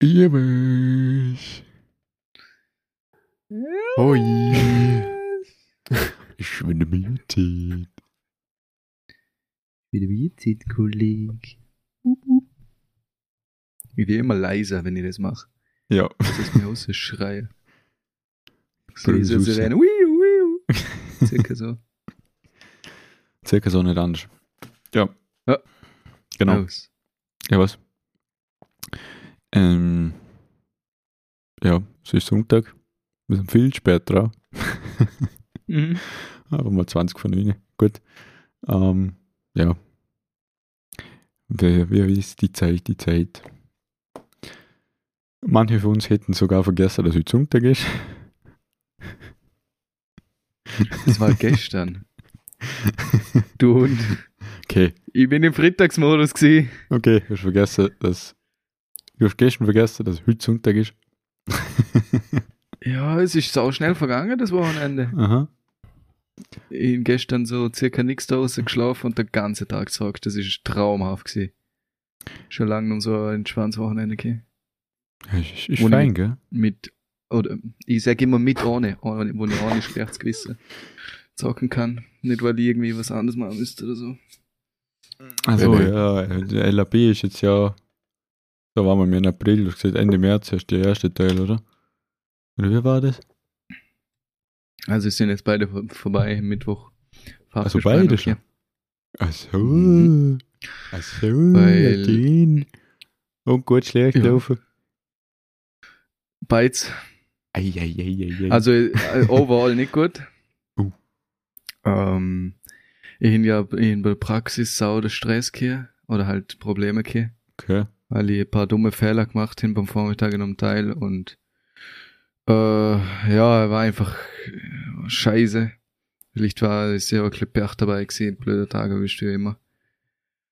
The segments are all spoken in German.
Ewig. Hoi. Ich bin muted. Wieder Bierzeit, Kollege. Ich werde immer leiser, wenn ich das mache. Ja. Das ist mir aus schreie. So. Wiu, wiu. Circa so. Circa so nicht anders. Ja. Ja. Genau. Aus. Ja, was? Ähm, ja, es ist Sonntag. Wir sind viel spät dran. Mhm. Aber mal 20 von ihnen. Gut. Ähm, ja. Wer, wer ist die Zeit, die Zeit? Manche von uns hätten sogar vergessen, dass heute Sonntag ist. Das war gestern. Du Hund. Okay, Ich bin im Freitagsmodus gewesen. okay, hast vergessen, dass. Du hast gestern vergessen, dass heute Sonntag ist. Ja, es ist so schnell vergangen, das Wochenende. Aha. Ich hab gestern so circa nichts draußen geschlafen und den ganzen Tag gesagt, das ist traumhaft gewesen. Schon lange um so ein entspanntes Wochenende. Ja, Ist, ist fein, ich- gell? Mit, oder ich sage immer mit ohne, ohne wo ich ohne schlechtes Gewissen zocken kann. Nicht, weil ich irgendwie was anderes machen müsste oder so. Also, ja, LAB ist jetzt ja. Da waren wir im April, du hast gesagt, Ende März erst der erste Teil, oder? Oder wie war das? Also es sind jetzt beide vor- vorbei, Mittwoch. Also Fachbesprechung beide schon? Ach so. Mhm. Ach so, Weil- den. Und gut schlecht Ja. laufen. Beides. Also äh, overall nicht gut. Uh. Ähm, ich habe ja in der Praxis sau der Stress gehabt, oder halt Probleme gehabt, okay. Weil ich ein paar dumme Fehler gemacht habe beim Vormittag in einem Teil und äh, ja, war einfach scheiße. Vielleicht war ich sehr ein bisschen Pech dabei gewesen, blöder Tag erwischt wie immer.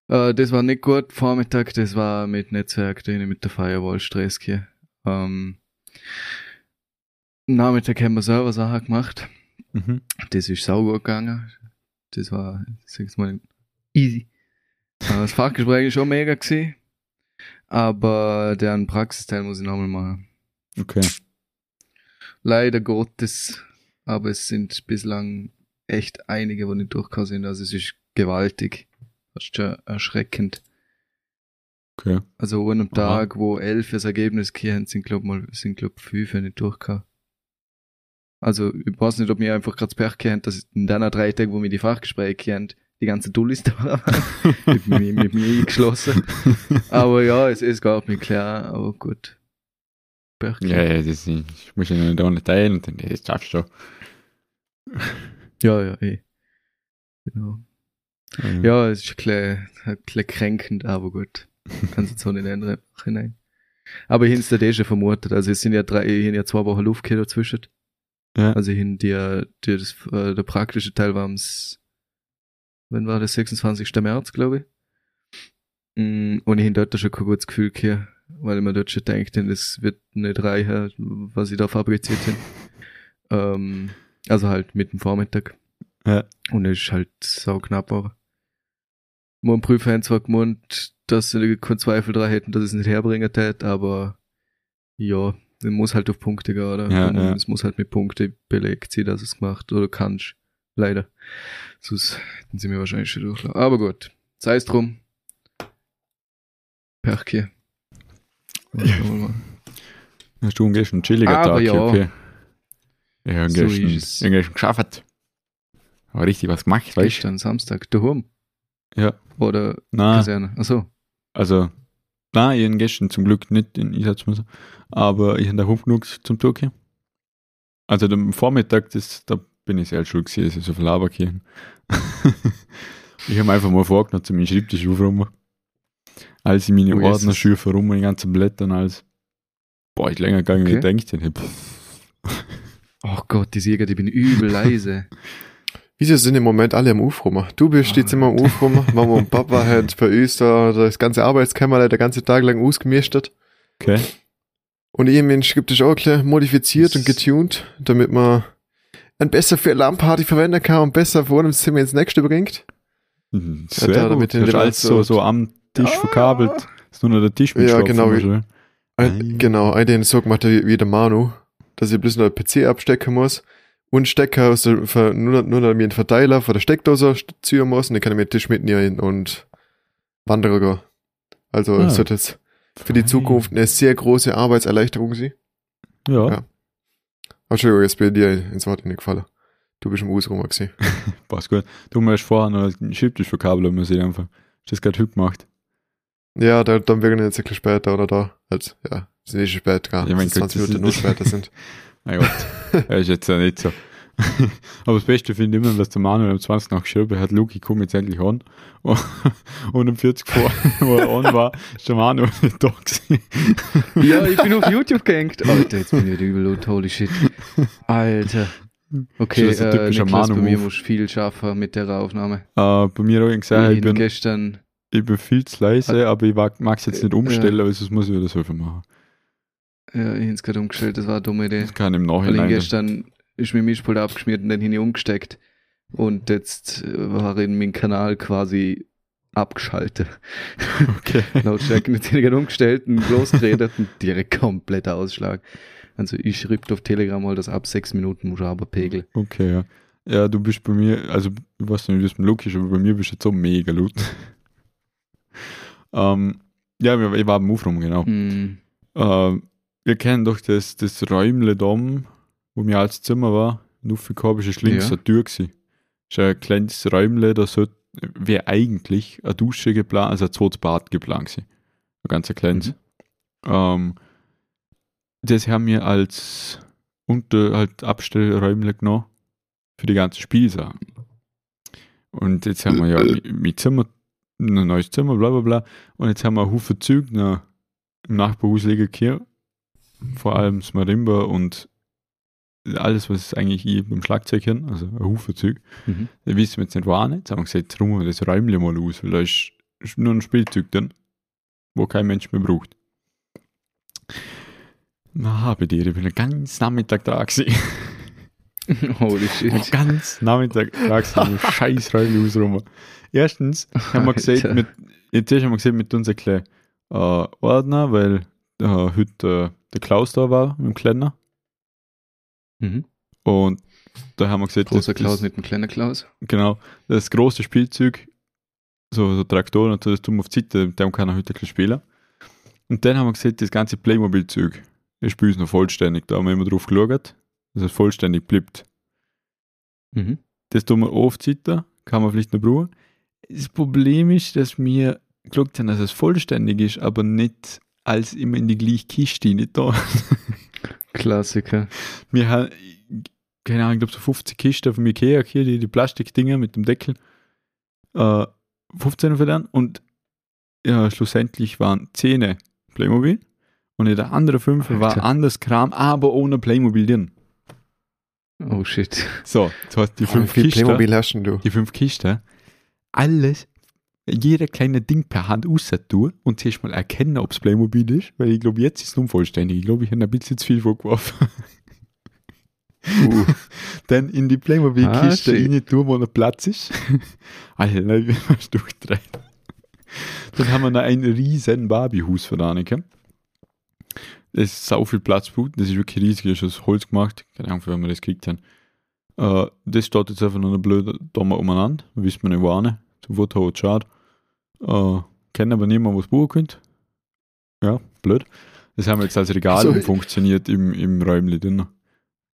Äh, das war nicht gut. Vormittag, das war mit Netzwerk, hab ich mit der Firewall Stress gehabt. Ähm, Nachmittag haben wir selber Sachen gemacht. Mhm. Das ist sauber gegangen. Das war, ich mal, easy. Äh, Das Fachgespräch ist schon mega gewesen. Aber deren Praxisteil muss ich nochmal machen. Okay. Leider Gottes. Aber es sind bislang echt einige, die nicht durchgekommen sind. Also es ist gewaltig. Das ist schon erschreckend. Okay. Also an einem Aha. Tag, wo elf das Ergebnis gehen, sind glaub mal, sind glaub fünf nicht durchgekommen. Also ich weiß nicht, ob mir einfach gerade das Pech kennt, dass in deiner drei Tagen, wo wir die Fachgespräche kennt, die ganze Dullis da mit, mir, mit mir eingeschlossen. Aber ja, es, es gab mir klar, aber gut. Ja, ja, das ich muss ja nicht teilen und dann, das schaffst du ja, ja, eh. Genau. schon. Ja, es ist ein bisschen, kränkend, aber gut. Kannst jetzt so nicht ändern. Nein. Aber ich habe es eh schon vermutet. Also es sind ja drei, ich hab ja zwei Wochen Luft dazwischen. Ja. Also ich die, die, das, äh, der praktische Teil war am, wann war das, 26. März, glaube ich. Mm, Und ich hab dort schon kein gutes Gefühl gehabt, weil ich mir dort schon denkt, das wird nicht reichen, was ich da fabriziert habe. ähm, also halt mit dem Vormittag. Ja. Und es ist halt sau knapp aber. Mein Prüfer haben zwar gemeint, dass sie keinen Zweifel daran hätten, dass ich es nicht herbringen tät, aber ja, man muss halt auf Punkte gehen, oder? Ja, ja. Es muss halt mit Punkte belegt sein, dass es gemacht oder kannst. Leider. Sonst hätten sie mir wahrscheinlich schon durchlaufen. Aber gut. Sei es drum. Mal. Hast du einen chilliger Aber Tag, ja. okay. Ich habe So gestern, geschafft. Aber richtig was gemacht, weißt du? Gestern Samstag. Daheim. Ja. Oder Nein, Kaserne. Achso. also, nein, ich habe gestern zum Glück nicht in Einsatz müssen, aber ich habe da hoch genug zum hier. Also am Vormittag, das, da bin ich sehr schuld gewesen, dass ich so viel hier. ich habe einfach mal vorgenommen, zu meinem Schreibtisch aufräumen. Als ich meine Oh, Ordner schürfe rum und die ganzen Blätter und alles. Boah, ich länger gegangen, Okay. gedacht hätte. Oh Gott, die Sieger, die bin übel leise. Wieso sind im Moment alle am Aufräumen? Du bist jetzt immer am Aufräumen. Mama und Papa hat bei uns da das ganze Arbeitskämmerle der ganze Tag lang ausgemistet. Okay. Und ich Mensch gibt es auch ein bisschen modifiziert und getuned, damit man ein besser für eine Lamparty verwenden kann und besser von einem Zimmer ins nächste bringt. Mhm, Sehr gut. den alles so, so am Tisch verkabelt. Ist nur noch der Tisch mit Ja, genau, wie-. Ein, genau, ein den so gemacht wie, wie der Manu, dass ich bloß noch PC abstecken muss und Stecker aus der, für, nur, nur noch mir einen Verteiler von der Steckdose ziehen muss und dann kann ich mir den Tisch mitnehmen und wandern gehen. Also Ah. es wird jetzt für die Zukunft eine sehr große Arbeitserleichterung sein. Ja, Ja. Entschuldigung, jetzt bin ich dir ins Wort nicht gefallen. Du bist im Ausrumer gewesen. passt gut. Du musst vorher noch einen Schreibtisch verkabeln, muss ich einfach. Hast du das gerade hübsch gemacht? Ja, da, dann ich jetzt ein bisschen später oder da. Halt, ja, es ist nicht spät, gar. Ja, mein Ja, Gott, 20 das Minuten nur später sind. Mein Gott, das ist jetzt ja nicht so. Aber das Beste finde ich immer, dass der Manuel um 20 nach geschrieben hat, Luki, komm jetzt endlich an. Und um 40 vor, wo er an war, ist der Manuel nicht da gewesen. Ja, ich bin auf YouTube gehängt. Alter, jetzt bin ich wieder übel laut. Holy shit. Alter. Okay, Das ist ein äh, typischer Niklas, bei mir musst du viel schaffen mit der Aufnahme. Äh, bei mir habe ich gesagt, ich bin gestern, ich bin viel zu leise, aber ich mag es jetzt nicht umstellen, aber sonst muss ich wieder selber machen. ja, ich hab's gerade umgestellt, das war eine dumme Idee. Das kann im Weil ich Nachhinein. gestern ist mir Mischpult abgeschmiert und dann hin umgesteckt. Und jetzt äh, war in mein Kanal quasi abgeschaltet. Okay. Lautstärke nicht gerade umgestellt und losgeredet und direkt kompletter Ausschlag. Also ich schrieb auf Telegram mal, dass ab sechs Minuten muss er aber pegeln. Okay, ja. Ja, du bist bei mir, also ich weiß nicht, wie das mit Luki ist, aber bei mir bist du jetzt so mega laut. ähm, ja, wir- ich war am Aufräumen, genau. Hm. Äh, wir kennen doch das, das Räumle oben, wo mir als Zimmer war. Und aufgekommen ist es links Ja. eine Tür gewesen. ist ein kleines Räumle, da sollte, wäre eigentlich eine Dusche geplant, also ein zweites Bad geplant gewesen. Ein ganz ein kleines. Mhm. Ähm, das haben wir als unter halt Abstellräumle genommen für die ganze Spielsachen. Und jetzt haben wir ja mit, mit Zimmer, ein neues Zimmer, bla bla bla. Und jetzt haben wir Haufen Züge noch im Nachbarhaus liegen hier. Vor allem das Marimba und alles, was eigentlich ich beim Schlagzeug hin, also ein Haufen Züge. Mhm. Da wissen wir jetzt nicht, wo nicht. Jetzt haben wir gesagt, wir das Räumle mal aus, weil da ist, nur ein Spielzeug drin, wo kein Mensch mehr braucht. Na, bei dir, ich bin den ganzen Nachmittag da gewesen. Holy Den shit. ganzen Nachmittag da gewesen, scheiß Räumle ausräumen. Erstens haben wir gesagt, mit, jetzt haben wir gesagt, mit unserem kleinen äh, Ordner, weil äh, heute äh, der Klaus da war, mit dem Kleiner. Mhm. Und da haben wir gesagt, Großer das- Klaus mit dem kleinen Klaus. Genau, das große Spielzeug, so, so Traktoren und so, das tun wir auf die Seite, mit dem kann er heute ein spielen. Und dann haben wir gesagt, das ganze Playmobil-Zeug, das Spiel ist noch vollständig, da haben wir immer drauf geschaut, dass es vollständig bleibt. Mhm. Das tun wir die Seite, kann man vielleicht noch brauchen. Das Problem ist, dass wir geschaut haben, dass es vollständig ist, aber nicht als immer in die gleiche Kiste, nicht da. Klassiker. Wir haben, keine Ahnung, ich glaube so 50 Kisten von Ikea, hier die, die Plastikdinger mit dem Deckel. Äh, 15 von denen und ja, schlussendlich waren 10 Playmobil und in der anderen 5 war anders Kram, aber ohne Playmobil drin. Oh shit. So, das heißt, die Wie 5 viel Kisten, Playmobil hast du? die fünf Kisten, alles, jeder kleine Ding per Hand tun und zuerst mal erkennen, ob es Playmobil ist, weil ich glaube, jetzt ist es unvollständig. Ich glaube, ich habe ein bisschen zu viel vorgeworfen. Uh, dann in die Playmobil-Kiste Ah, rein tun, wo noch Platz ist. Alter, wie man es durchdreht. Dann haben wir noch ein riesen Barbie-Haus von Anneke. Das ist sau viel Platz. Das ist wirklich riesig, das ist aus Holz gemacht. Keine Ahnung, wie wir das gekriegt haben. Äh, das steht jetzt einfach noch blöd da mal umeinander. Wissen wir nicht, wo hin. Zum Foto hat schade. Äh, kennen aber niemand, was buchen könnt. Ja, blöd. Das haben wir jetzt als Regal So. umfunktioniert im, im Räumli drin. Ah,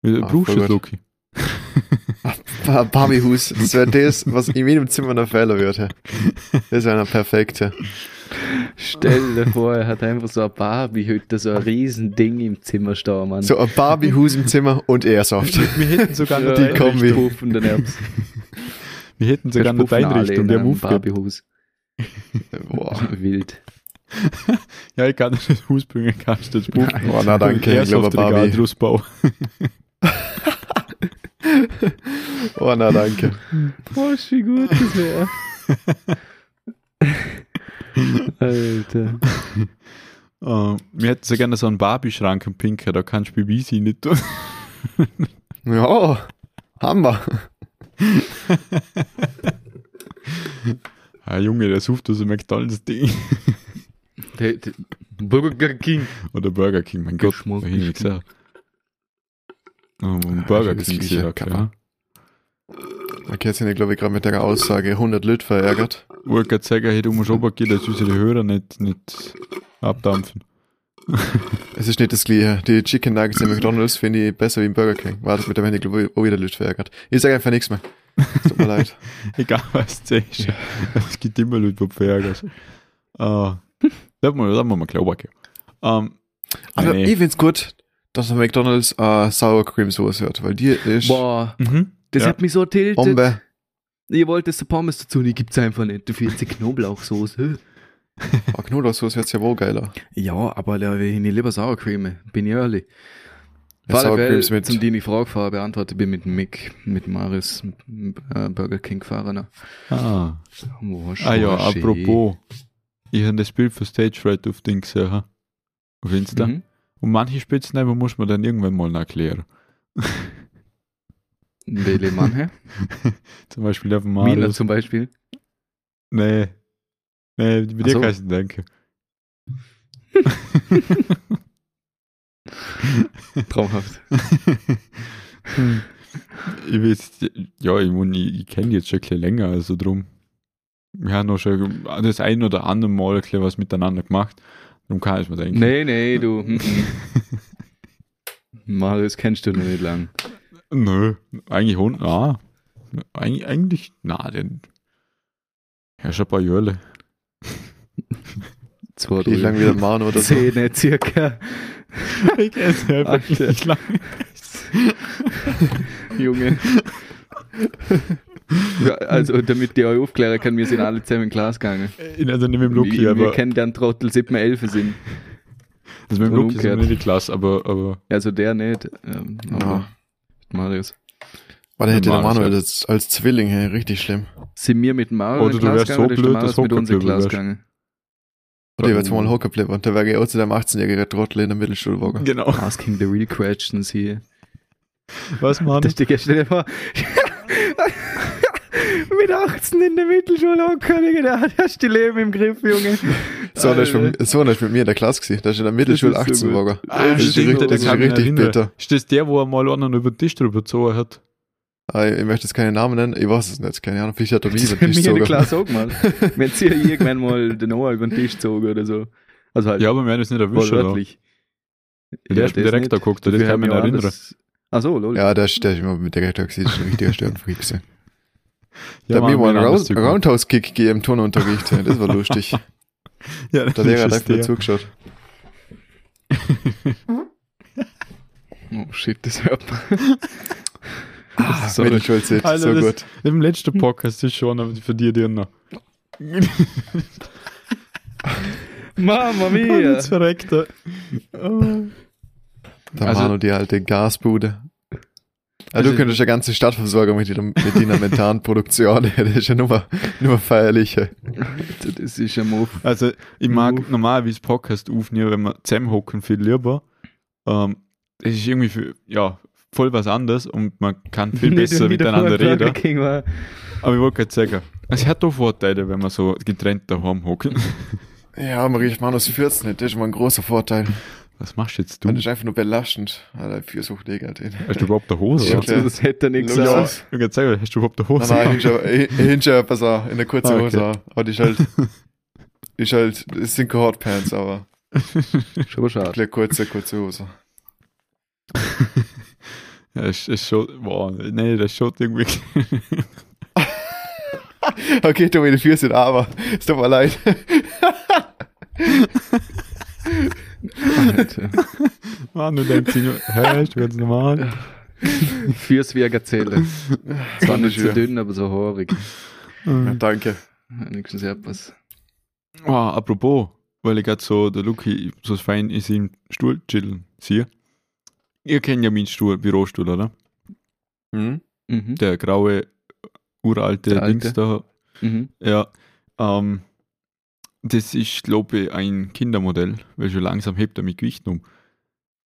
brauchst du voll das? Bar- Barbiehus, das wäre das, was in jedem Zimmer noch fehlen würde. Das wäre eine perfekte. Stell dir vor, er hat einfach so eine Barbie-Hütte, so ein Riesending im Zimmer stehen, Mann. So ein Barbiehus im Zimmer und Airsoft. Wir hätten sogar noch die Kombi. Wir hätten sogar noch die Einrichtung, der Move. Barbie-Hus. Boah. Wild. Ja, ich kann das Haus bringen, kannst du das Buch. Boah, na danke, ich glaube Barbie. Barbie. Oh na danke. Boah, wie gut das wäre. Alter. Äh, wir hätten so gerne so einen Barbie-Schrank im Pinker, da kannst du BBC nicht tun. Ja, haben wir. Ah, Junge, der sucht dem McDonalds-Ding. Der, der, Burger King. Oder Burger King, mein Gott. Geschmack hab ich nicht ist gesagt. Oh, ein Ja, Burger das King gesagt, ja. Okay, jetzt sind ich, glaube ich, gerade mit der Aussage 100 Leute verärgert. Ich wollte gerade sagen, hey, du musst runtergehen, dass unsere Hörer nicht, nicht abdampfen. Es ist nicht das Gleiche. Die Chicken Nuggets in McDonalds finde ich besser wie im Burger King. Wartet mit der Wende, glaube ich, auch wieder Leute verärgert. Ich sage einfach nichts mehr. Es tut mir leid. Egal was du sagst. Es gibt immer Leute, die verärgern. Ah, da muss man, da muss man glauben. Ähm, Aber nee. ich find's gut, dass der McDonalds äh, Sour Cream Soße hat, weil die ist Boah, Mhm. das Ja. hat mich so tiltet. Bombe. Ich wollte das Pommes dazu, die gibt's einfach nicht. Dafür jetzt die Knoblauchsoße. Oh, Knoblauchsoße hört ja wohl geiler. Ja, aber da will ich nicht lieber Sour Cream, bin ich ehrlich. Ja, Creams mit- zum die ich Frage vorher beantwortet bin mit dem Mick, mit Maris, äh, Burger King gefahren. Ah. Oh, ah ja, apropos. Ich habe das Bild für Stage Fright auf Ding gesehen. ha? Auf Insta. Mhm. Und manche Spitznamen muss man dann irgendwann mal erklären. Welche manche? Zum Beispiel auf dem Mina Marius. zum Beispiel. Nee. Nee, Ach dir so. kann ich nicht denken. Traumhaft. ich weiß, ja, ich, mein, ich, ich kenne jetzt schon ein bisschen länger, also drum. Wir haben noch schon das ein oder andere Mal ein was miteinander gemacht. Darum kann ich mir denken. Nee, nee, du. mhm. Marius kennst du noch nicht lang. Nö, eigentlich Hund, na. Eigentlich, eigentlich, na, den. Ja, schon ein paar Jahre. Zwei, Wie lang wieder Manu oder so. Zehn circa. ich kenne es einfach Alter. nicht lang. Junge. Ja, also, damit die euch aufklären kann, wir sind alle zusammen in Glas gegangen. Also nicht mit dem Lucky, wir, wir aber. kennen den Trottel, seit wir elf sind. Also mit dem Lucky sind wir nicht Klasse, aber, aber. Also der nicht, ähm, aber Ja. Marius. Weil hätte der Manuel ja. das als Zwilling, hey, richtig schlimm. Sind wir mit Marius Oder in du Glas wärst gegangen so oder ist der blöd, Marius mit uns in Glas wärst. gegangen? Oder ich war jetzt mal hocken und da wäre ich auch zu dem 18-jährigen Trottel in der Mittelschule geworden. Genau. Asking the real questions hier. Was, Mann? Das ist die stell dir vor. mit 18 in der Mittelschule hocken, Digga, da hast du die Leben im Griff, Junge. So, das ist mit, so ist mit mir in der Klasse gewesen. Das ist in der Mittelschule Das ist so 18 gut. geworden. Ah, das ist stimmt, richtig, das ist bitter. Ist das der, wo er mal einen über den Tisch drüber gezogen hat? Ah, Ich möchte jetzt keine Namen nennen, ich weiß es nicht, keine Ahnung, vielleicht hat er mich über den haben Tisch wir in der gezogen. Klasse auch gemacht. Wenn sie irgendwann mal den Noah über den Tisch gezogen oder so. Also halt Ja, aber wir haben das nicht erwischt, oder? Der ist mit Direktor geguckt, das kann ich mich erinnern. Ach so, lol. Ja, der ist, der ist immer mit der Rektor gewesen, das ist ein richtiger Störenfreak gewesen. Ja, Da mir Mann, mal einen wir haben. Roundhouse-Kick gegeben im Turnunterricht, das war lustig. Ja, Der das Lehrer hat einfach nur zugeschaut. Oh shit, das hört man. Ah, Sorry. Mittelschulzeit, Alter, so das- gut. Im letzten Podcast ist schon, aber für dir dir noch. Mama mia. Jetzt verreckt er. Oh. Der Also- Manu, die alte Gasbude. Ja, Also- du könntest eine ganze Stadt versorgen mit, deiner- mit deiner Methanproduktion. Das ist ja nur, nur feierlich. Das ist ein Move. Also, ich mag Uff. normalerweise Podcast aufnehmen, wenn wir zusammenhocken, viel lieber. Ähm, das ist irgendwie für, ja, voll was anderes und man kann viel besser miteinander reden. Aber ich wollte gerade sagen, es hat auch Vorteile, wenn man so getrennt daheim hocken. Ja, man riecht Manus 14 nicht, das ist mal ein großer Vorteil. Was machst jetzt du? Das ist einfach nur belastend. Alter, Fürsucht halt hin. Hast du überhaupt eine Hose? Ja, klar. Das hätte nicht Ja. gesagt. Ich wollte gerade sagen, hast du überhaupt eine Nein, Hose? nein, hinter, hinter, pass auf, in der kurzen Ah, Hose. okay. Aber die ist halt, die ist halt, es sind keine Hotpants, aber Schon aber schade. eine kurze, kurze Hose. Ja, es ist schon, boah, nee, das schaut irgendwie. Okay, du, meine Füße sind aber, es tut mir leid. Alter. Mann, du denkst dir nur, hä, ist du ganz normal? Fürs wie eine Gazelle. Zwar nicht so dünn, aber so haarig. Ja, danke. Wenigstens etwas. Oh, apropos, weil ich gerade so, der Luki so fein ist im Stuhl chillen sehe. Ihr kennt ja meinen Stuhl, Bürostuhl, oder? Hm? Mhm. Der graue, uralte Der alte. Dings da. Mhm. Ja, ähm, das ist, glaube ich, ein Kindermodell, weil schon langsam hebt er mit Gewicht um.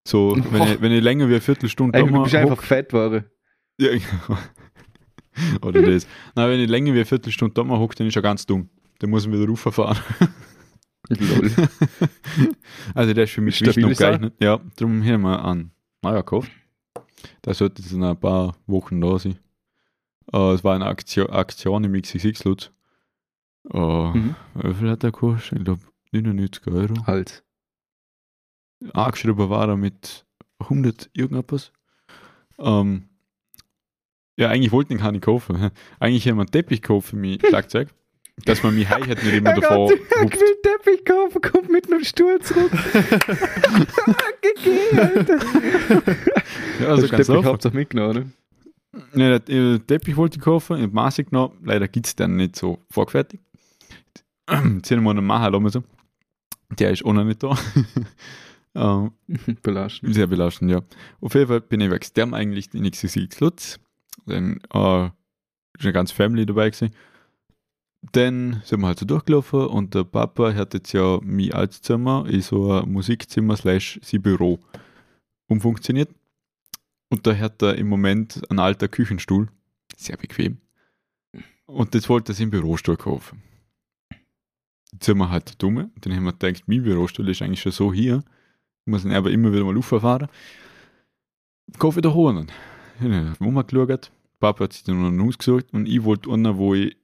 So, wenn, ich, wenn ich länger wie eine Viertelstunde Eigentlich da bist du mal einfach hock- fett geworden. Ja. Oder das. Nein, wenn ich länger wie eine Viertelstunde da mal hocke, dann ist er ganz dumm. Dann muss ich wieder rauffahren. Lol. also der ist für mich schlicht noch geeignet. Ja, darum haben wir an Neuer gekauft. Der sollte jetzt in ein paar Wochen da sein. Äh, es war eine Aktion, Aktion im XXX Lutz. Äh, Mhm. Wie viel hat der gekostet? Ich glaube 99 Euro. Halt. angeschrieben war er mit 100 irgendetwas. Ähm, ja, eigentlich wollte ich ihn gar nicht kaufen. Eigentlich hätte man einen Teppich gekauft für mein Schlagzeug, dass man mich heim hat nicht immer davor ruft. Teppich kaufen, kommt mit einem Stuhl zurück. GG, Alter. Ja, also ganz Teppich. Hauptsache mitgenommen, Ja, der, der Teppich wollte ich kaufen, ich habe Maße genommen, leider gibt es dann nicht so vorgefertigt. Jetzt haben wir einen Macher lassen müssen. Der ist auch noch nicht da. ähm? Belastend. Sehr belastend, ja. Auf jeden Fall bin ich extern eigentlich in XXX Lutz. Dann äh, ist eine ganze Family dabei gewesen. Dann sind wir halt so durchgelaufen und der Papa hat jetzt ja mein altes Zimmer in so ein Musikzimmer slash sein Büro umfunktioniert. Und da hat er im Moment einen alten Küchenstuhl. Sehr bequem. Und jetzt wollte er sich einen Bürostuhl kaufen. Jetzt sind wir halt dumme. Dann haben wir gedacht, mein Bürostuhl ist eigentlich schon so hier. Ich muss ihn aber immer wieder mal auffahren. Kauf wieder holen. Ich habe rumgeschaut. Papa hat sich dann noch einen ausgesucht und ich wollte einen, wo ich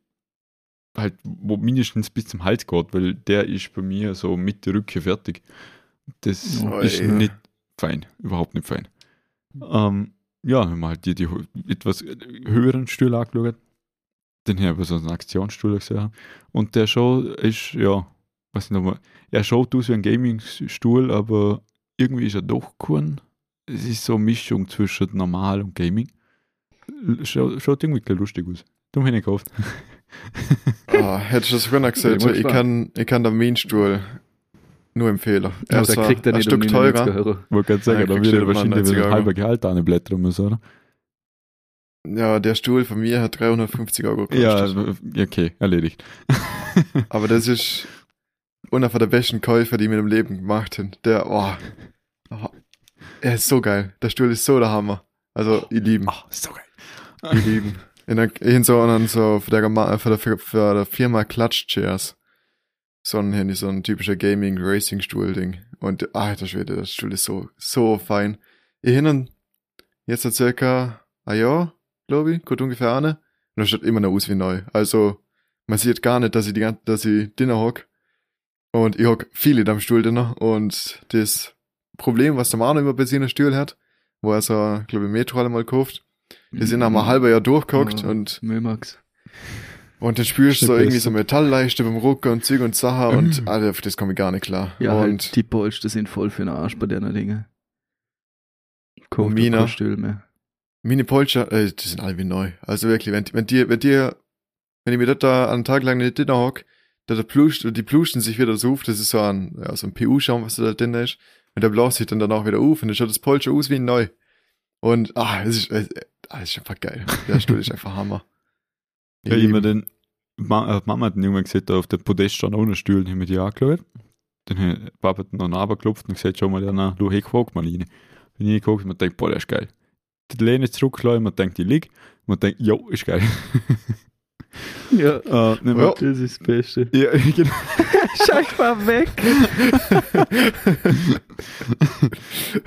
halt, wo mindestens bis zum Hals geht, weil der ist bei mir so mit der Rücke fertig. Das Oh, ist ey. nicht fein, überhaupt nicht fein. Ähm, ja, haben wir halt die, die etwas höheren Stühle angeschaut. Den ich so einen Aktionsstuhl gesehen. Und der schon ist, ja, weiß nicht nochmal, er schaut aus wie ein Gaming-Stuhl, aber irgendwie ist er doch kein. Es ist so eine Mischung zwischen normal und Gaming. Schaut, schaut irgendwie lustig aus. Darum habe ich ihn gekauft. Ah, hätte ich das noch gesagt. Ich Ich kann, ich kann den Mainstuhl nur empfehlen. Ja, ist er ein nicht Stück um teurer. 99 Euro. Wollte gerade sagen, Ja, da würde er wahrscheinlich 90 wieder ein halber Gehalt anblättern müssen, oder? Ja, der Stuhl von mir hat 350 Euro gekostet. Ja, okay, erledigt. Aber das ist einer von der besten Käufer, die ich in meinem Leben gemacht haben. Der, oh, oh, er ist so geil. Der Stuhl ist so der Hammer. Also, ich lieben. Oh, so geil. Ich lieben. In der, in so, einen, so, für der, für der, für der Firma Clutch Chairs. So ein Handy, so ein typischer Gaming-Racing-Stuhl-Ding. Und, alter Schwede, der Stuhl ist so, so fein. Ich hin jetzt hat circa ein Jahr, glaube ich, gut ungefähr eine. Und das schaut immer noch aus wie neu. Also, man sieht gar nicht, dass ich die ganze, dass ich Dinner hock. Und ich hock viele am Stuhl dinner. Und das Problem, was der Manu immer bei seinen Stuhl hat, wo er so, glaube ich, Metro mal gekauft, wir sind nach einem halben Jahr durchgehockt Ja. und, Müllmax. und dann spürst du so irgendwie so Metallleichte beim Rucker und Züge und Sachen und, Mhm. Alter, auf das komme ich gar nicht klar. Ja, und, halt, die Polster sind voll für den Arsch bei. Kauft Und doch Mina? mehr. Meine Polster, äh, die sind alle wie neu. Also wirklich, wenn, wenn dir, wenn dir, wenn ich mir das da einen Tag lang nicht Dinner hock, da der pluscht, die pluschen sich wieder so auf, das ist so ein, ja, so ein PU-Schaum, was da drin ist, und der bläst sich dann danach wieder auf, und dann schaut das Polster aus wie neu. Und, ah, es ist, äh, ah, das ist einfach geil. Der Stuhl ist einfach Hammer. Ich Ja, immer ihn. den, Ma, äh, Mama hat irgendwann gesagt, da auf der Podest stand ohne Stuhl, und haben wir die angeschaut. Dann hat Papa noch runtergeklopft und gesagt, schau mal, na, du, hey, guck mal rein. Bin ich geguckt und man denkt, boah, der ist geil. Die Lehne zurückschlagen, man denkt, die liegt. Man denkt, jo, ist geil. Ja, äh, nehmen wir- Ja. das ist das Beste. ja, genau. Schau ich mal weg.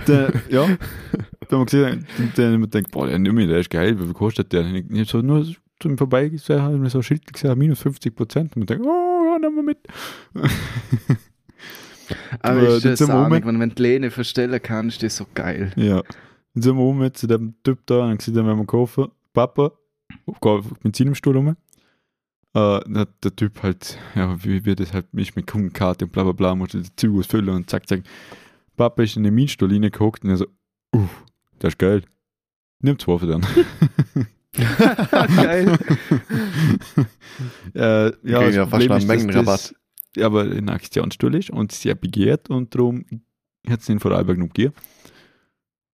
der, ja, da haben wir gesehen, der man denkt, boah, der Nummer, der ist geil, wie viel kostet der? Und ich ich so nur so im Vorbeigesehen, habe mir so ein Schild gesehen, minus 50 Prozent. Und man denkt, oh, ja, nehmen wir mit. Aber Aber ist das zum Moment- wenn wenn du die Lehne verstellen kannst, ist das so geil. Ja. Dann sind wir um jetzt zu dem Typ da und gesagt, wenn wir kaufen, Papa, mit seinem Stuhl um. Äh, dann hat der Typ halt, ja, wie wird das halt ist mit Kundenkarte und bla bla bla, musste die Züge ausfüllen und zack, zack. Papa ist in den Mietstuhl reingeguckt und er so, uh, das ist geil. Nimm zwei für den. geil. äh, ja, ja das fast einen Mengenrabatt. das aber ein Aktionsstuhl ist und sehr begehrt und darum hat es ihn vor allem genug gegeben.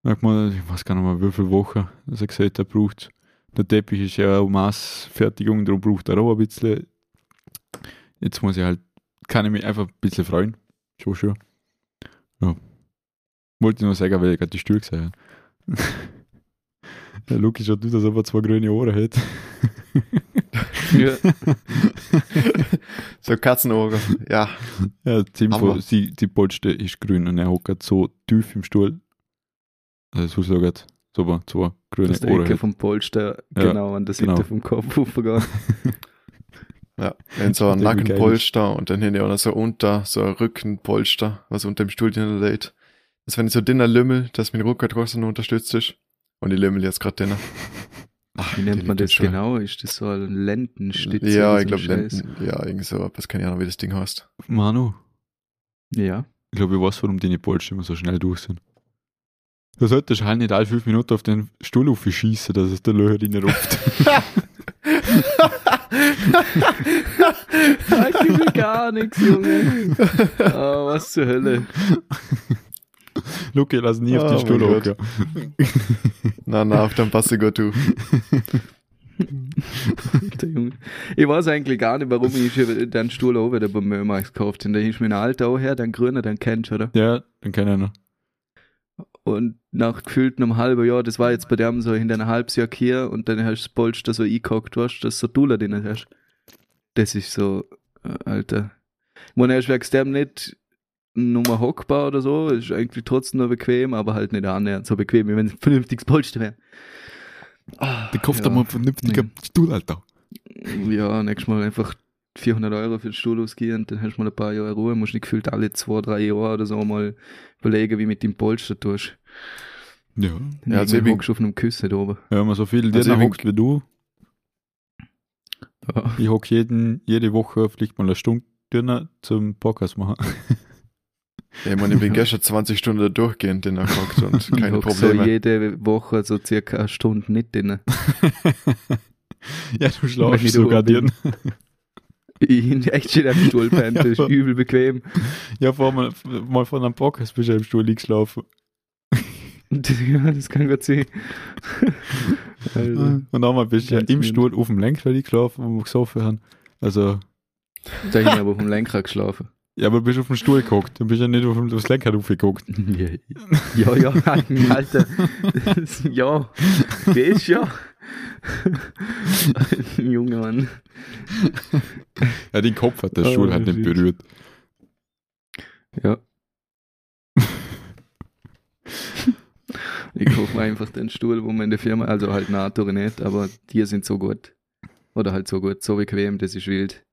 Sag mal, ich weiß gar nicht mehr, wie viele Wochen dass er gesagt hat, braucht. Der Teppich ist ja auch Maßfertigung, darum braucht er auch ein bisschen. Jetzt muss ich halt, kann ich mich einfach ein bisschen freuen. Schon, schon. Ja. Wollte ich nur sagen, weil ich gerade die Stühle gesehen habe. Der Luki schaut aus, als ob er zwei grüne Ohren hat. Ja. So Katzenauge. Ja. Ja, Hammer. sie, die Polster ist grün und er hockt so tief im Stuhl. Also, so so war zwei grüne Das ist die Ecke Ohren. vom Polster Ja, genau an der Seite genau. vom Kopf aufgegangen. Ja. Wenn so ein Nackenpolster und dann hinten auch noch so unter, so ein Rückenpolster, was unter dem Stuhl liegt. Das wenn ich so dünner Lümmel, dass mein Rücken trotzdem noch unterstützt ist. Und die Lümmel jetzt gerade drinnen. Ach, Wie nennt man das schon. genau? Ist das so ein Lendenstütze? Ja, ich glaube, Scheiß? ja, irgendwie so, etwas, keine Ahnung, wie das Ding heißt. Manu, Ja. ich glaube, ich weiß, warum deine Polster immer so schnell durch sind. Du solltest halt nicht alle fünf Minuten auf den Stuhl aufschießen, dass es der Löcher reinrupft. Ich will gar nichts, Junge. Ah, was zur Hölle. Luke, lass nie auf Oh den Stuhl mein Gott. hocken. na, na, auf dem passe gut du. Der Junge. Ich weiß eigentlich gar nicht, warum ich den Stuhl auch wieder beim Mömax gekauft habe. Da ist mir ein alter auch her, den grüner, den kennst du, oder? Ja, dann kann er noch. Und nach gefühlt einem halben Jahr, das war jetzt bei dem so in einem halbes Jahr hier und dann hast du das Polster so eingehackt, du, dass du so Dula drin hast. Das ist so, äh, Alter. Ich meine, er ist wegen dem nicht nur hockbar oder so, ist eigentlich trotzdem noch bequem, aber halt nicht annähernd so bequem, wie wenn es ein vernünftiges Polster wäre. Ah, Der kauft ja. mal einen vernünftigen Stuhl, Alter. Ja, nächstes Mal einfach 400 Euro für den Stuhl ausgehen und dann hast du mal ein paar Jahre Ruhe. Musst nicht gefühlt alle zwei, drei Jahre oder so mal überlegen, wie mit dem Polster tust. Ja. Ja, also ich hockst auf einem Küssen da oben. Ja, wenn man so viel Also also bin- hockt wie du, Ja. ich hock jeden, jede Woche vielleicht mal eine Stunde drinnen zum Podcast machen. Ja, ich meine, ich bin gestern 20 Stunden da durchgehend in der gehockt und Ich keine Probleme. so jede Woche so circa eine Stunde nicht drin. ja, du schlafst ich sogar drin. Ich bin echt schön am Stuhl pennt, das ist Ja. übel bequem. Ja, vor mal, mal von einem Podcast bist du im Stuhl liegen geschlafen. Ja, das kann gut sein. also, Und einmal bist du ja im. Stuhl auf dem Lenkrad wo wir gesoffen haben. Also, da hin aber vom Lenkrad geschlafen. Ja, aber du bist auf dem Stuhl gehockt. Du bist ja nicht auf aufs Lenkrad aufgeguckt. Ja, ja, Alter. Ja, das ja. Junge Mann. Ja, den Kopf hat der Oh, Stuhl halt nicht berührt. Ja. Ich kaufe mir einfach den Stuhl, wo man in der Firma, also halt NATO nicht, aber die sind so gut. Oder halt so gut, so bequem, das ist wild.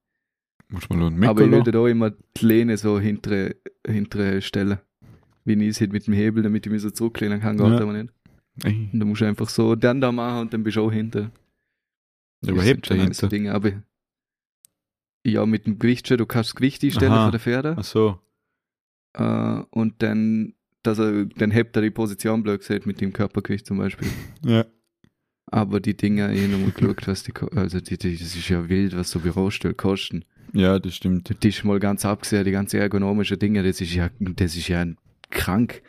Muss man nur einen Aber ich würde da immer die Lehne so hintere, hintere stellen. Wie nie sieht mit dem Hebel, damit ich mich so zurücklehnen kann, geht Ja. aber nicht. Ey, Und dann musst du einfach so dann da machen und dann bist du auch hinter. Überhebt so dahinter. Dinge, aber ja, mit dem Gewicht schon, du kannst das Gewicht einstellen Aha. von der Pferde. Ach so. Äh, und dann, dass er, dann hebt er die Position blöd gesagt mit dem Körpergewicht zum Beispiel. Ja. Aber die Dinger, ich hab nochmal geschaut, was die, also die, die, das ist ja wild, was so Bürostühle kosten. Ja, das stimmt. Der Tisch mal ganz abgesehen, die ganze ergonomische Dinge, das ist ja, das ist ja krank.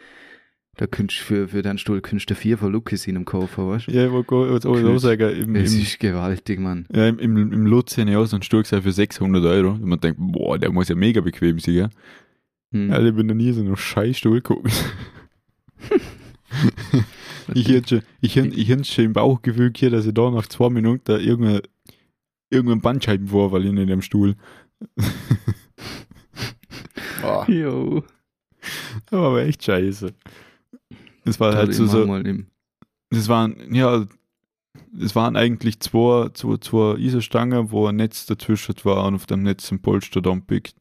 Da könntest du für, für den Stuhl könntest du vier von Lukis in dem Koffer, weißt du? Ja, ich wollte auch sagen, im, Das im, ist gewaltig, Mann. ja, im, im, im Lutz habe ich auch so einen Stuhl gesehen für 600 Euro. Und man denkt, boah, der muss ja mega bequem sein, ja? Hm. Ja, ich bin noch nie so einen scheiß Stuhl geguckt. ich hätte schon, ich hätte, ich hätte schon im Bauchgefühl gehabt, dass ich da nach zwei Minuten da irgendein, irgendein Bandscheibenvorfall in dem Stuhl. Boah. Jo. Das war aber echt scheiße. Das war halt Halt so, so, das waren, ja, es waren eigentlich zwei, zwei, zwei Isostangen, wo ein Netz dazwischen war und auf dem Netz ein Polster da pickt.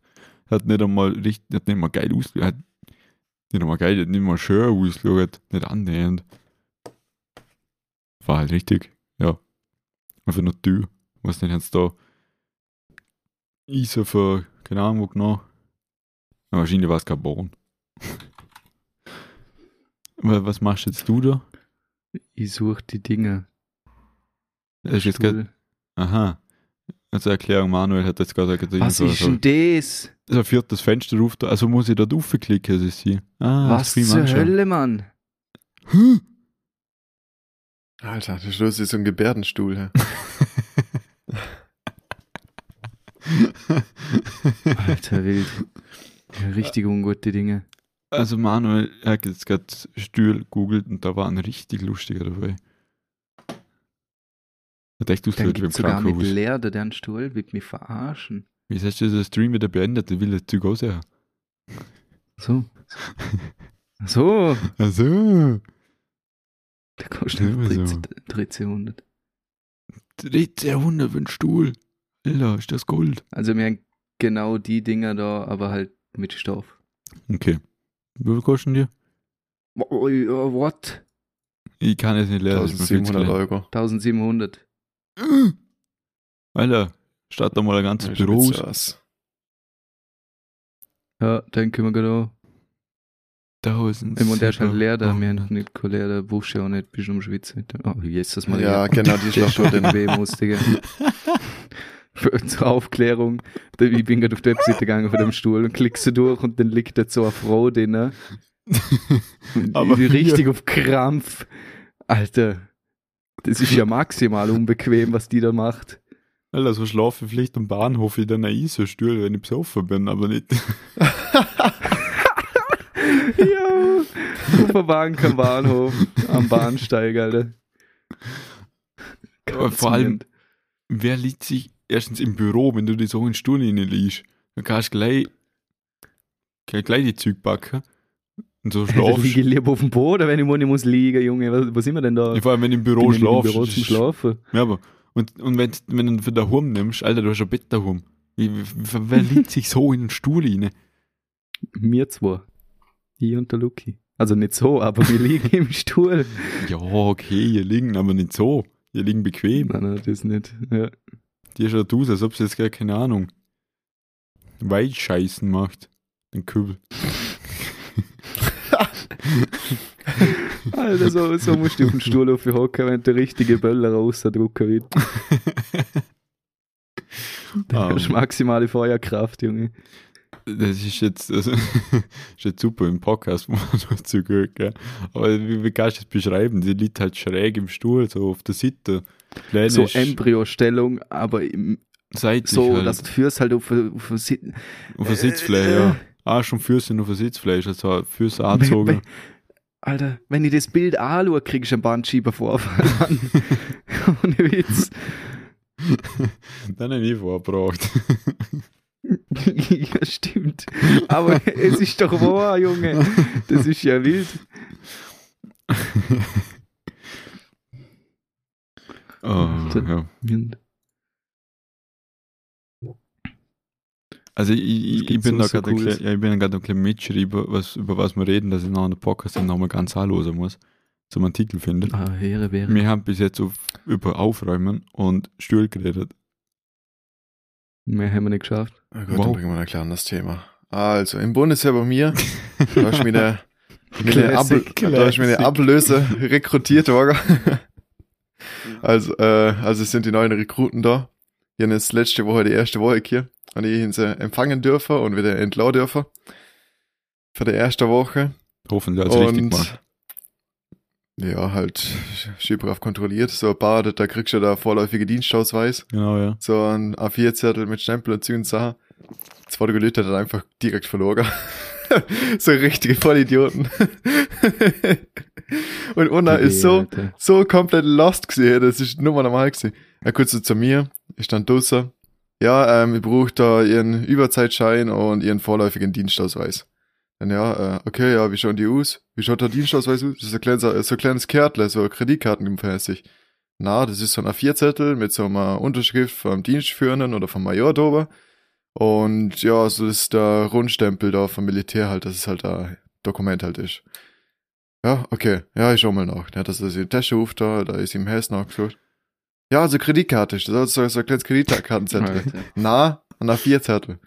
Hat nicht einmal richtig, hat nicht mal geil ausgeschaut, hat nicht einmal geil, hat nicht mal schön ausgeschaut, nicht annähernd. War halt richtig, ja. Einfach nur Tür. Was denn jetzt da Iso für, keine Ahnung, wo genau. Ja, wahrscheinlich war es Carbon. Aber was machst jetzt du da? ich suche die Dinge. Das ist jetzt grad, aha. Also Erklärung, Manuel hat jetzt gerade gesagt, Was ist denn das? so ein viertes Fenster ruft, also muss ich dort raufklicken, das ist sie. Ah, Was zur anschauen. Hölle, Mann? Hm? Alter, der Schluss ist so ein Gebärdenstuhl. Alter, wild. Ja, richtig ungute Dinge. Also Manuel hat jetzt gerade Stuhl googelt und da war ein richtig lustiger dabei. Hat echt Dann ausgeschaut wie im gibt sogar mit Krankenhaus. Lerde den Stuhl, wird mich verarschen. Wie hast du den Stream wieder beendet? Ich will das Zeug aussehen. So. So. Also. Der kostet Immer so. 13 1300. 1300 für einen Stuhl. Alter, ist das Gold. Also wir haben genau die Dinger da, aber halt mit Stoff. Okay. Wie viel kosten die? Oh, ja, What? Ich kann es nicht lernen. das ist mir viel zu 1700 klein. Euro. 1700. Alter, statt da mal ein ganzes Das ist Büro. Ja, den können wir gerade 1000. auch. Und der ist halt leer da. Oh. Wir haben noch nicht leer, da buchst du auch nicht, bist du am Schwitzen. mit dem- Oh, Jesus mal. Ja, genau, die ist schon schon den. Digga. Für, zur Aufklärung, ich bin gerade auf die Webseite gegangen von dem Stuhl und klickst du durch und dann liegt da so eine Frau drin. Aber richtig auf Krampf. Alter, das ist ja maximal unbequem, was die da macht. Alter, so schlafe ich vielleicht am Bahnhof in einer ISO-Stuhl, wenn ich besoffen bin, aber nicht. ja, Bank am Bahnhof, am Bahnsteig, Alter. Vor allem, wer liegt sich erstens im Büro, wenn du dir so in den Stuhl liegst? Dann kannst du gleich, gleich, gleich die Züge packen und so schlafst. liege ich lieber auf dem Boden, wenn ich nicht muss liegen, Junge. Was, sind wir denn da? Ja, vor allem, wenn du im Büro Bin ich nicht im schlafst. Büro zum Schlafen. Ja, aber, und, und wenn, wenn du für daheim nimmst, Alter, du hast ein Bett daheim. Wie, wer liegt sich so in den Stuhl rein? Wir zwei. Ich und der Luki. Also nicht so, aber wir liegen im Stuhl. Ja, okay, ihr liegen, aber nicht so. Ihr liegen bequem. Nein, nein, das nicht. Ja. Die schaut aus, als ob sie jetzt gar keine Ahnung. Weitscheißen macht. Den Kübel. Alter, so, so musst du auf den Stuhl hocken, wenn der richtige Böller rausdrucken wird. Da Ah. hast du maximale Feuerkraft, Junge. Das ist jetzt, also, ist jetzt super im Podcast, wo man dazu gehört, gell? Aber wie, wie kannst du das beschreiben? Sie liegt halt schräg im Stuhl, so auf der Seite. Kleine So Embryostellung, aber im, seitlich so, halt. dass du führst halt auf, auf, auf auf der Sitzfläche, Äh, ja. Arsch und Füße auf der Sitzfläche, also Füße angezogen. Alter, wenn ich das Bild anschaue, krieg ich einen Bandschiebervorfall an. Ohne Witz. Dann habe ich vorgebracht. ja, stimmt. Aber es ist doch wahr, Junge. Das ist ja wild. Oh, Dann- ja. Also ich, ich, bin da sonst so gerade ein Cooles? bisschen- ja, ich bin gerade ein bisschen mitschreiben, was, über was wir reden, dass ich nach einem Podcast dann nochmal ganz anhören muss, zum Artikel finden. Ah, wäre, wäre. Wir haben bis jetzt auf, über Aufräumen und Stuhl geredet. Mehr haben wir nicht geschafft. Na gut, Wow. dann bringen wir ein kleines Thema. Also, im Bundesheer bei mir, da ist mir eine, da eine. Ablöse rekrutiert worden. Also, äh, also sind die neuen Rekruten da. Die haben jetzt letzte Woche die erste Woche hier. Und ich ihn sie empfangen dürfen und wieder entladen dürfen. Für die erste Woche. Hoffentlich als richtig gemacht. ja, halt schibrauf kontrolliert. So ein paar, da kriegst du da vorläufige Dienstausweis. Genau, ja. So ein A4-Zettel mit Stempel und Zügen Sachen. Zwei Leute hat einfach direkt verloren. so richtige Vollidioten. und Unna ist so, Alter. so komplett lost gesehen. Das ist nur mal normal gewesen. Er kurz so zu mir. Ich stand draußen. Ja, ähm, ich brauche da ihren Überzeitschein und ihren vorläufigen Dienstausweis. Dann ja, äh, okay, ja, wie schauen die aus? Wie schaut der Dienstausweis aus? Das ist ein kleines, äh, so ein kleines Kärtle, so Kreditkartenmäßig. Na, das ist so ein A4-Zettel mit so einer Unterschrift vom Dienstführenden oder vom Major drüber. Und ja, so ist der Rundstempel da vom Militär halt, dass es halt ein Dokument halt ist. Ja, okay. Ja, ich schau mal nach. Hat das also in Tasche ruft da, da ist ihm Hess nachgesucht. Ja, also Kreditkarte ist das, ist so, so ein kleines Kreditkartenzettel. Na, an der Vierzettel.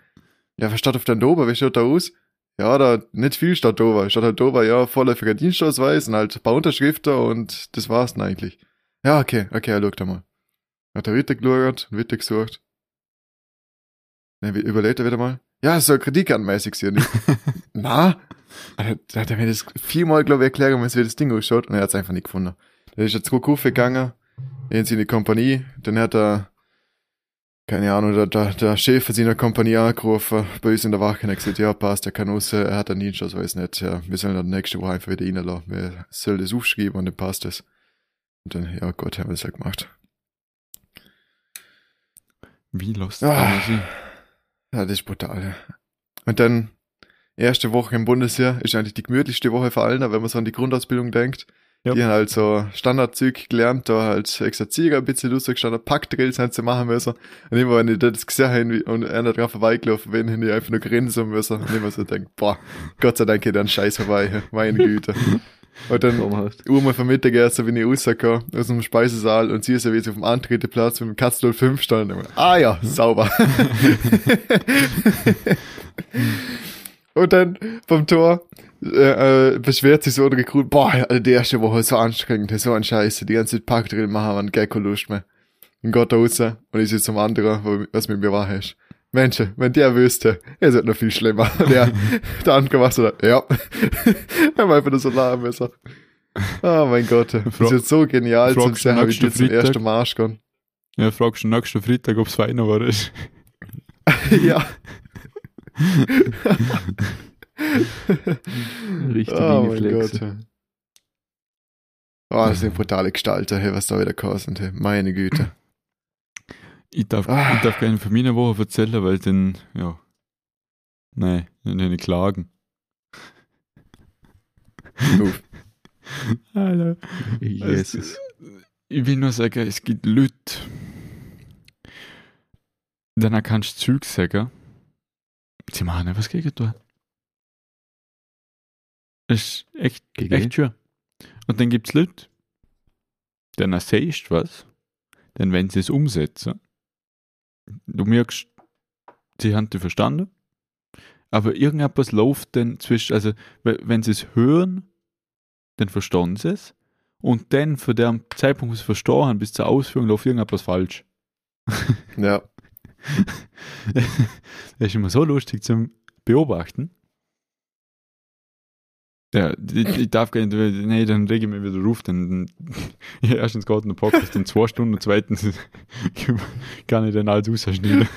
Ja, was steht auf deinem Dober? Wie schaut da aus? Ja, da nicht viel steht Dober. Steht halt Dober, ja, vorläufiger Dienstausweis und halt ein paar Unterschriften und das war's dann eigentlich. Ja, okay, okay, er schaut da mal. Hat er wieder geschaut und wieder gesucht. Dann überlegt er wieder mal. Ja, so kreditkartenmäßig hier nicht. Na? Da hat er mir das viermal, glaube ich, erklärt, wie das Ding ausschaut und er hat's einfach nicht gefunden. Der ist jetzt gut gegangen, in seine Kompanie, dann hat er keine Ahnung, der, der, der Chef von seiner Kompanie angerufen, bei uns in der Wache, und hat gesagt, ja, passt, der kann raus, er hat einen Dienstausweis nicht, ja, wir sollen dann nächste Woche einfach wieder reinlassen, wir sollen das aufschreiben und dann passt das. Und dann, ja Gott, haben wir das halt gemacht. Wie lost Ah. Ja, das ist brutal. ja. Und dann, erste Woche im Bundesheer ist eigentlich die gemütlichste Woche für allen, wenn man so an die Grundausbildung denkt. Ja. Die haben halt so Standardzüg gelernt, da halt Exerzieher ein bisschen durchgestanden, Packdrills haben sie machen müssen. Und immer wenn ich das gesehen habe wie- und einer drauf vorbeigelaufen bin, habe ich einfach nur grinsen müssen. Und immer so denkt, boah, Gott sei Dank geht ein Scheiß vorbei, meine Güte. Und dann. Uhr vom Mittagessen bin ich rausgekommen aus dem Speisesaal und sie ist ja wieder auf dem antreten Platz mit dem Katz 05 stand. Ah ja, sauber. und dann vom Tor äh, äh, beschwert sich so der Rekrut, boah, die erste Woche so anstrengend, so ein Scheiße, die ganze Zeit Park drin machen, man gar keine Lust mehr. Und Gott da raus und ich sitze zum anderen, was mit mir war hast. Mensch, wenn der wüsste, er ist noch viel schlimmer. Und der, der andere war so, ja. er war einfach nur so lachen müssen. Oh mein Gott, das Fra- ist so genial zum du sehen, wie die zum Freitag? ersten Marsch gehen. Ja, fragst du nächsten Freitag, ob es feiner war. ja. Richtig oh oh mein. Gott. Oh, das sind brutale Gestalter, hey, was da wieder kostet, hey. meine Güte. Ich darf, Ah. ich darf gerne von meiner Woche erzählen, weil dann, ja. Nein, nicht klagen. Uff. Alter. Jesus. Ich will nur sagen, es gibt Leute, dann kannst du Zeug sagen, sie machen etwas gegen dich. Das ist echt, echt schön. Und dann gibt es Leute, erzählst du was, dann wenn sie es umsetzen, du merkst, sie haben dich verstanden, aber irgendetwas läuft dann zwischen, also we- wenn sie es hören, dann verstehen sie es und dann von dem Zeitpunkt, wo sie es verstehen bis zur Ausführung läuft irgendetwas falsch. Ja. das ist immer so lustig zum Beobachten. Ja, ich, ich darf gar nicht, nee, dann rege ich mich wieder auf, dann, ja, erstens geht der Podcast in zwei Stunden und zweitens kann ich dann alles rausschneiden.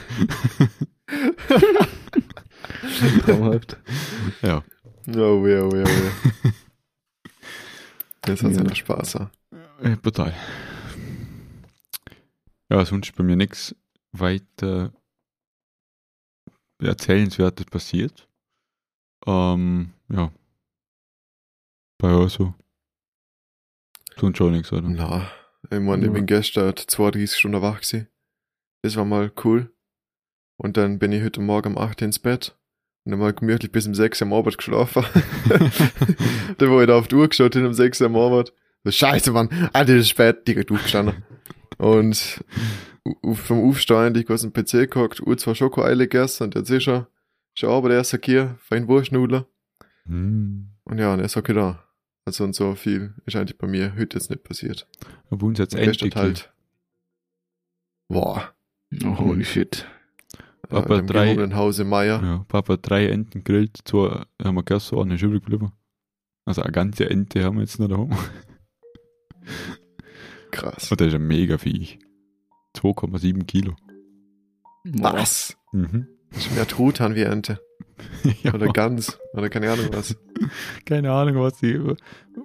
Traumhaft. Ja, Oh, weh, oh, weh, oh, weh. Jetzt hat's ja noch Spaß. ja. brutal. Ja, sonst ist bei mir nichts weiter erzählenswertes passiert. Ähm, ja. Bei euch so. Tun schon nichts, oder? Na, ich meine, ich bin gestern 32 Stunden wach gewesen. Das war mal cool. Und dann bin ich heute Morgen um 8 Uhr ins Bett. Und dann mal gemütlich bis um 6 Uhr am Abend geschlafen. dann, wo ich da auf die Uhr geschaut habe, um 6 Uhr am Abend. So, scheiße, Mann. Alter, das ist spät. Direkt aufgestanden. Und u- vom Aufstehen, ich aus dem PC geguckt, Uhr zwar Schokoeile gegessen und jetzt ist er, ist er aber der erste hier, fein Wurstnudeln. Hm. Und ja, und er ist okay da. Also und so viel ist eigentlich bei mir heute jetzt nicht passiert. Bei uns jetzt Gestern endlich. halt. Boah. Oh, holy shit. Aber äh, im drei- gehobenen Hause Meier. Ja, Papa hat drei Enten gegrillt, zwei haben wir gegessen, eine ist übrig geblieben. Also eine ganze Ente haben wir jetzt noch daheim. Krass. Und das ist ein mega Viech. 2,7 Kilo. Was? Mhm. Das ist mehr Truthahn wie Ente. ja, Oder Gans. Oder keine Ahnung was. keine Ahnung, was die,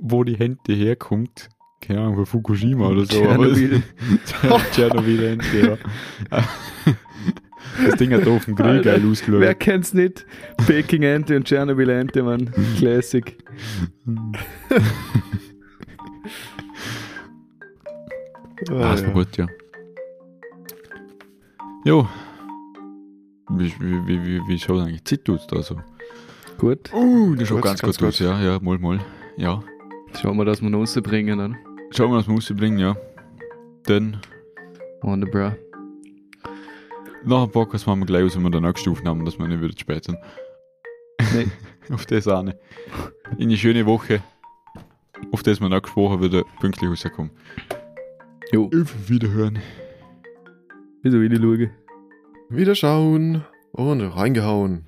wo die Hente herkommt. Keine Ahnung, von Fukushima oder so. Tschernobyl. Tschernobyl Ente, ja. Das Ding hat auf dem Grill Alter, geil Wer ausgeschaut. kennt's nicht? Peking Ente und Tschernobyl Ente, Mann. Classic. Ah, das war ja. gut, ja. Jo. Wie, wie, wie, wie, wie schaut eigentlich Zeit aus da so? Gut. Uh, das schaut ganz, ganz gut aus, ja, ja, mal, mal. Ja. Schauen wir, dass wir ihn rausbringen dann. Schauen wir, was wir rausbringen, ja. Dann, Wonder bra. nach dem Podcast machen wir gleich aus, wenn wir dann nächste Aufnahmen, dass wir nicht wieder zu spät sind. Nee. auf das auch nicht. In eine schöne Woche, auf das wir nächste Woche wieder pünktlich rauskommen. Jo. Auf Wiederhören. Wieso will ich schauen? Wiederschauen und reingehauen.